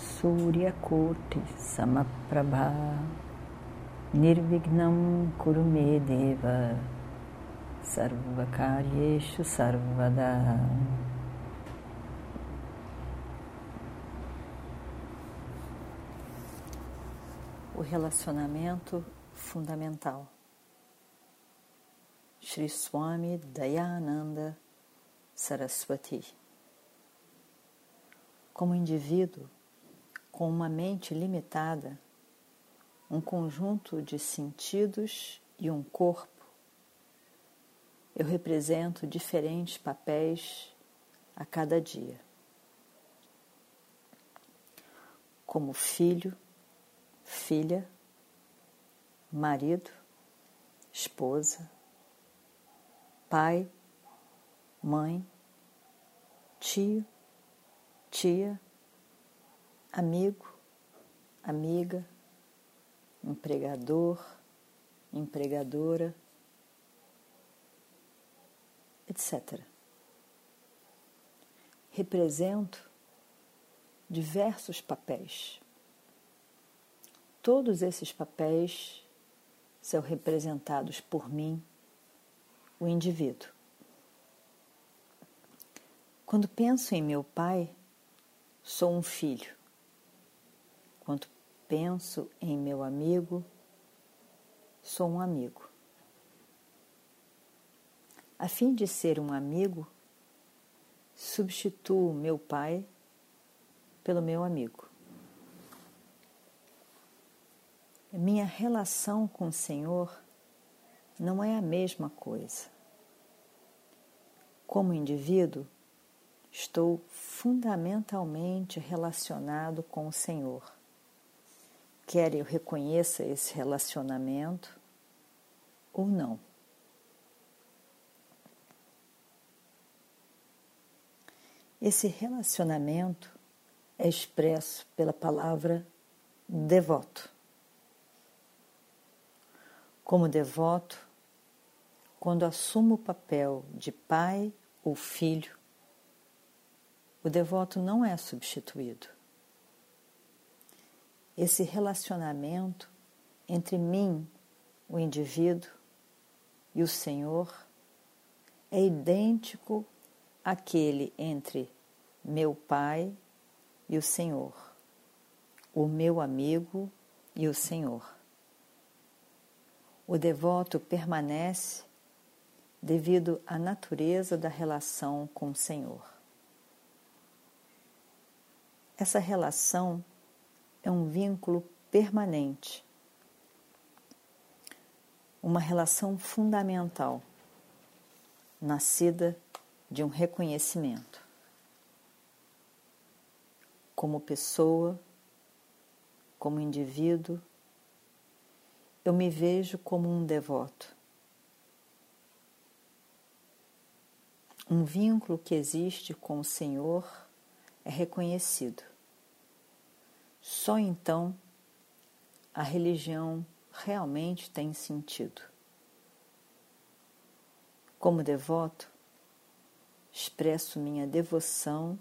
Surya Koti Samaprabha. Nirvignam Kurumedeva Sarvakaryeshu Sarvada. O relacionamento fundamental. Sri Swami Dayananda Saraswati. Como indivíduo com uma mente limitada, um conjunto de sentidos e um corpo, eu represento diferentes papéis a cada dia. Como filho, filha, marido, esposa, pai, mãe, tio, tia, amigo, amiga, empregador, empregadora, etc. Represento diversos papéis. Todos esses papéis são representados por mim, o indivíduo. Quando penso em meu pai, sou um filho. Quando penso em meu amigo, sou um amigo. A fim de ser um amigo, substituo meu pai pelo meu amigo. Minha relação com o Senhor não é a mesma coisa. Como indivíduo, estou fundamentalmente relacionado com o Senhor quer eu reconheça esse relacionamento ou não. Esse relacionamento é expresso pela palavra devoto. Como devoto, quando assumo o papel de pai ou filho, o devoto não é substituído esse relacionamento entre mim, o indivíduo, e o Senhor é idêntico àquele entre meu Pai e o Senhor, o meu amigo e o Senhor. O devoto permanece devido à natureza da relação com o Senhor. Essa relação é um vínculo permanente, uma relação fundamental, nascida de um reconhecimento. Como pessoa, como indivíduo, eu me vejo como um devoto. Um vínculo que existe com o Senhor é reconhecido. Só então a religião realmente tem sentido. Como devoto, expresso minha devoção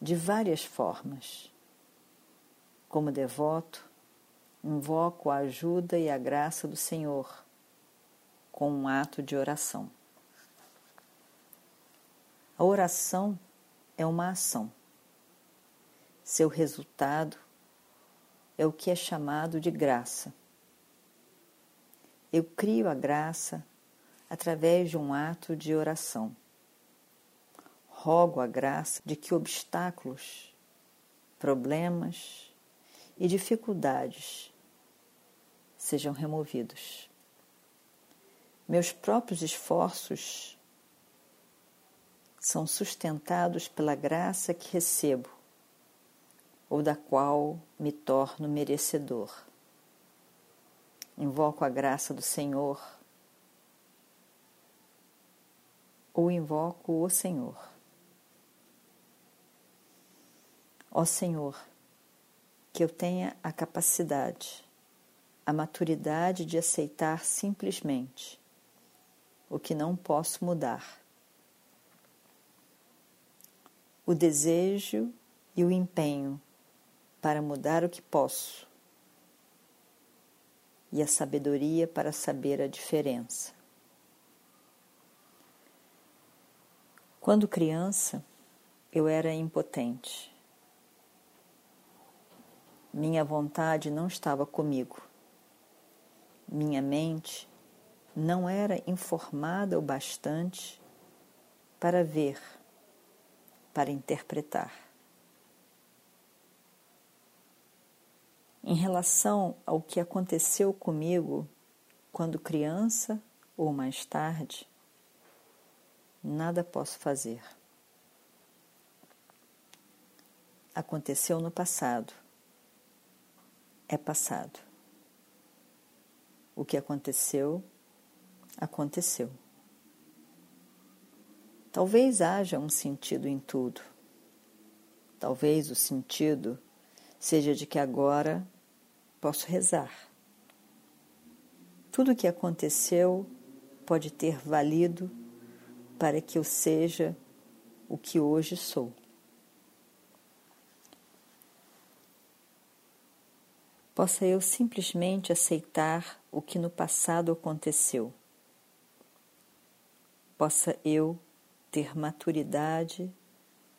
de várias formas. Como devoto, invoco a ajuda e a graça do Senhor com um ato de oração. A oração é uma ação. Seu resultado é o que é chamado de graça. Eu crio a graça através de um ato de oração. Rogo a graça de que obstáculos, problemas e dificuldades sejam removidos. Meus próprios esforços são sustentados pela graça que recebo ou da qual me torno merecedor. Invoco a graça do Senhor ou invoco o Senhor. Ó Senhor, que eu tenha a capacidade, a maturidade de aceitar simplesmente o que não posso mudar. O desejo e o empenho para mudar o que posso, e a sabedoria para saber a diferença. Quando criança, eu era impotente. Minha vontade não estava comigo. Minha mente não era informada o bastante para ver, para interpretar. Em relação ao que aconteceu comigo quando criança ou mais tarde, nada posso fazer. Aconteceu no passado. É passado. O que aconteceu aconteceu. Talvez haja um sentido em tudo. Talvez o sentido seja de que agora posso rezar. Tudo o que aconteceu pode ter valido para que eu seja o que hoje sou. Possa eu simplesmente aceitar o que no passado aconteceu possa eu ter maturidade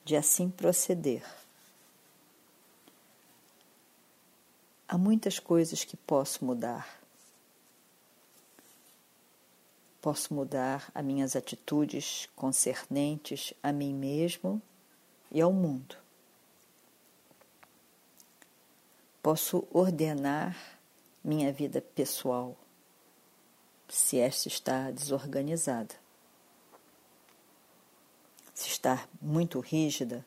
de assim proceder. Há muitas coisas que posso mudar. Posso mudar as minhas atitudes concernentes a mim mesmo e ao mundo. Posso ordenar minha vida pessoal, se esta está desorganizada se estar muito rígida,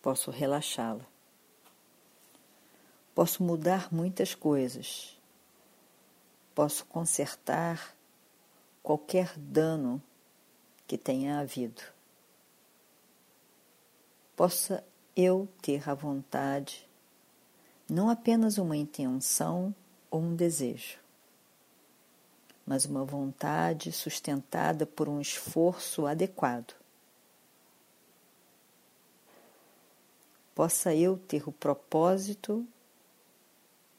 posso relaxá-la. Posso mudar muitas coisas. Posso consertar qualquer dano que tenha havido. Possa eu ter a vontade, não apenas uma intenção ou um desejo, mas uma vontade sustentada por um esforço adequado possa eu ter o propósito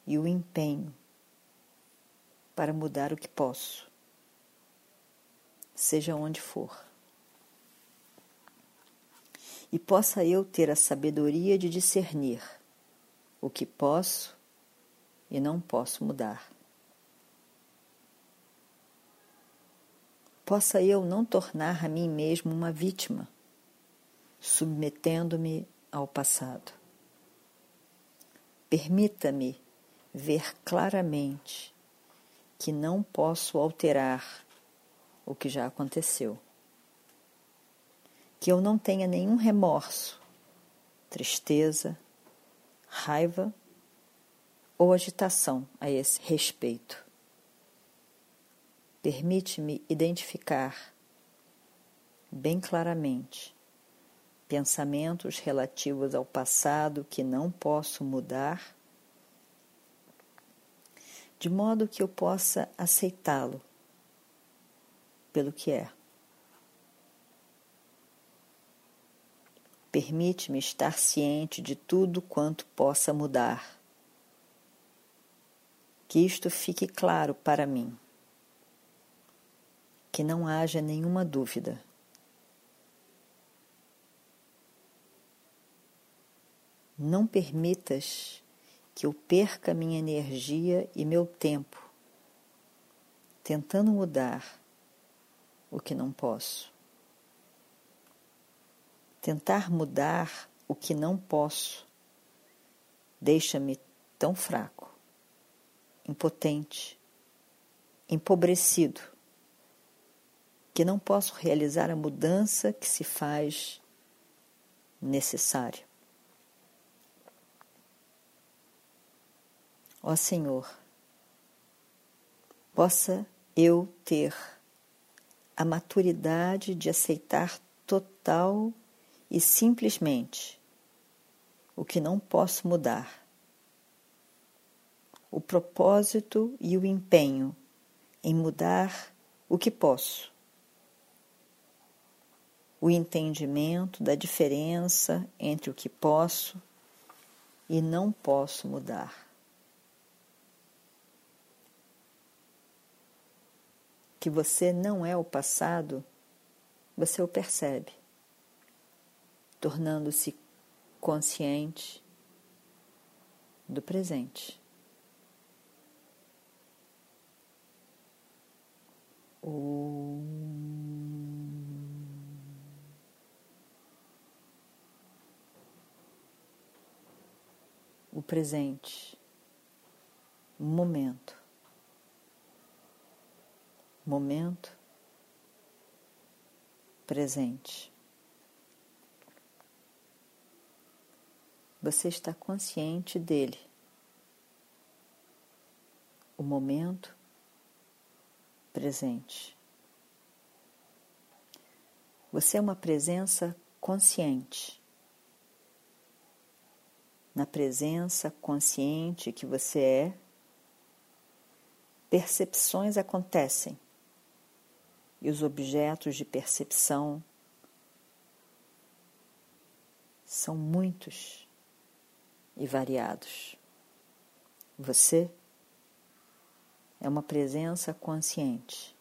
e o empenho para mudar o que posso, seja onde for. E possa eu ter a sabedoria de discernir o que posso e não posso mudar. Possa eu não tornar a mim mesmo uma vítima, submetendo-me ao passado. Permita-me ver claramente que não posso alterar o que já aconteceu. Que eu não tenha nenhum remorso, tristeza, raiva ou agitação a esse respeito. Permite-me identificar bem claramente pensamentos relativos ao passado que não posso mudar, de modo que eu possa aceitá-lo pelo que é. Permite-me estar ciente de tudo quanto possa mudar. Que isto fique claro para mim. Que não haja nenhuma dúvida. Não permitas que eu perca minha energia e meu tempo tentando mudar o que não posso. Tentar mudar o que não posso deixa-me tão fraco, impotente, empobrecido, que não posso realizar a mudança que se faz necessária. Ó Senhor, possa eu ter a maturidade de aceitar total e simplesmente o que não posso mudar, o propósito e o empenho em mudar o que posso, o entendimento da diferença entre o que posso e não posso mudar. Que você não é o passado, você o percebe, tornando-se consciente do presente. O presente, o momento, momento presente. Você está consciente dele. O momento presente. Você é uma presença consciente. Na presença consciente que você é, percepções acontecem e os objetos de percepção são muitos e variados. Você é uma presença consciente,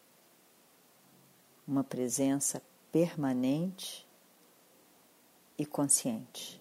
uma presença permanente e consciente.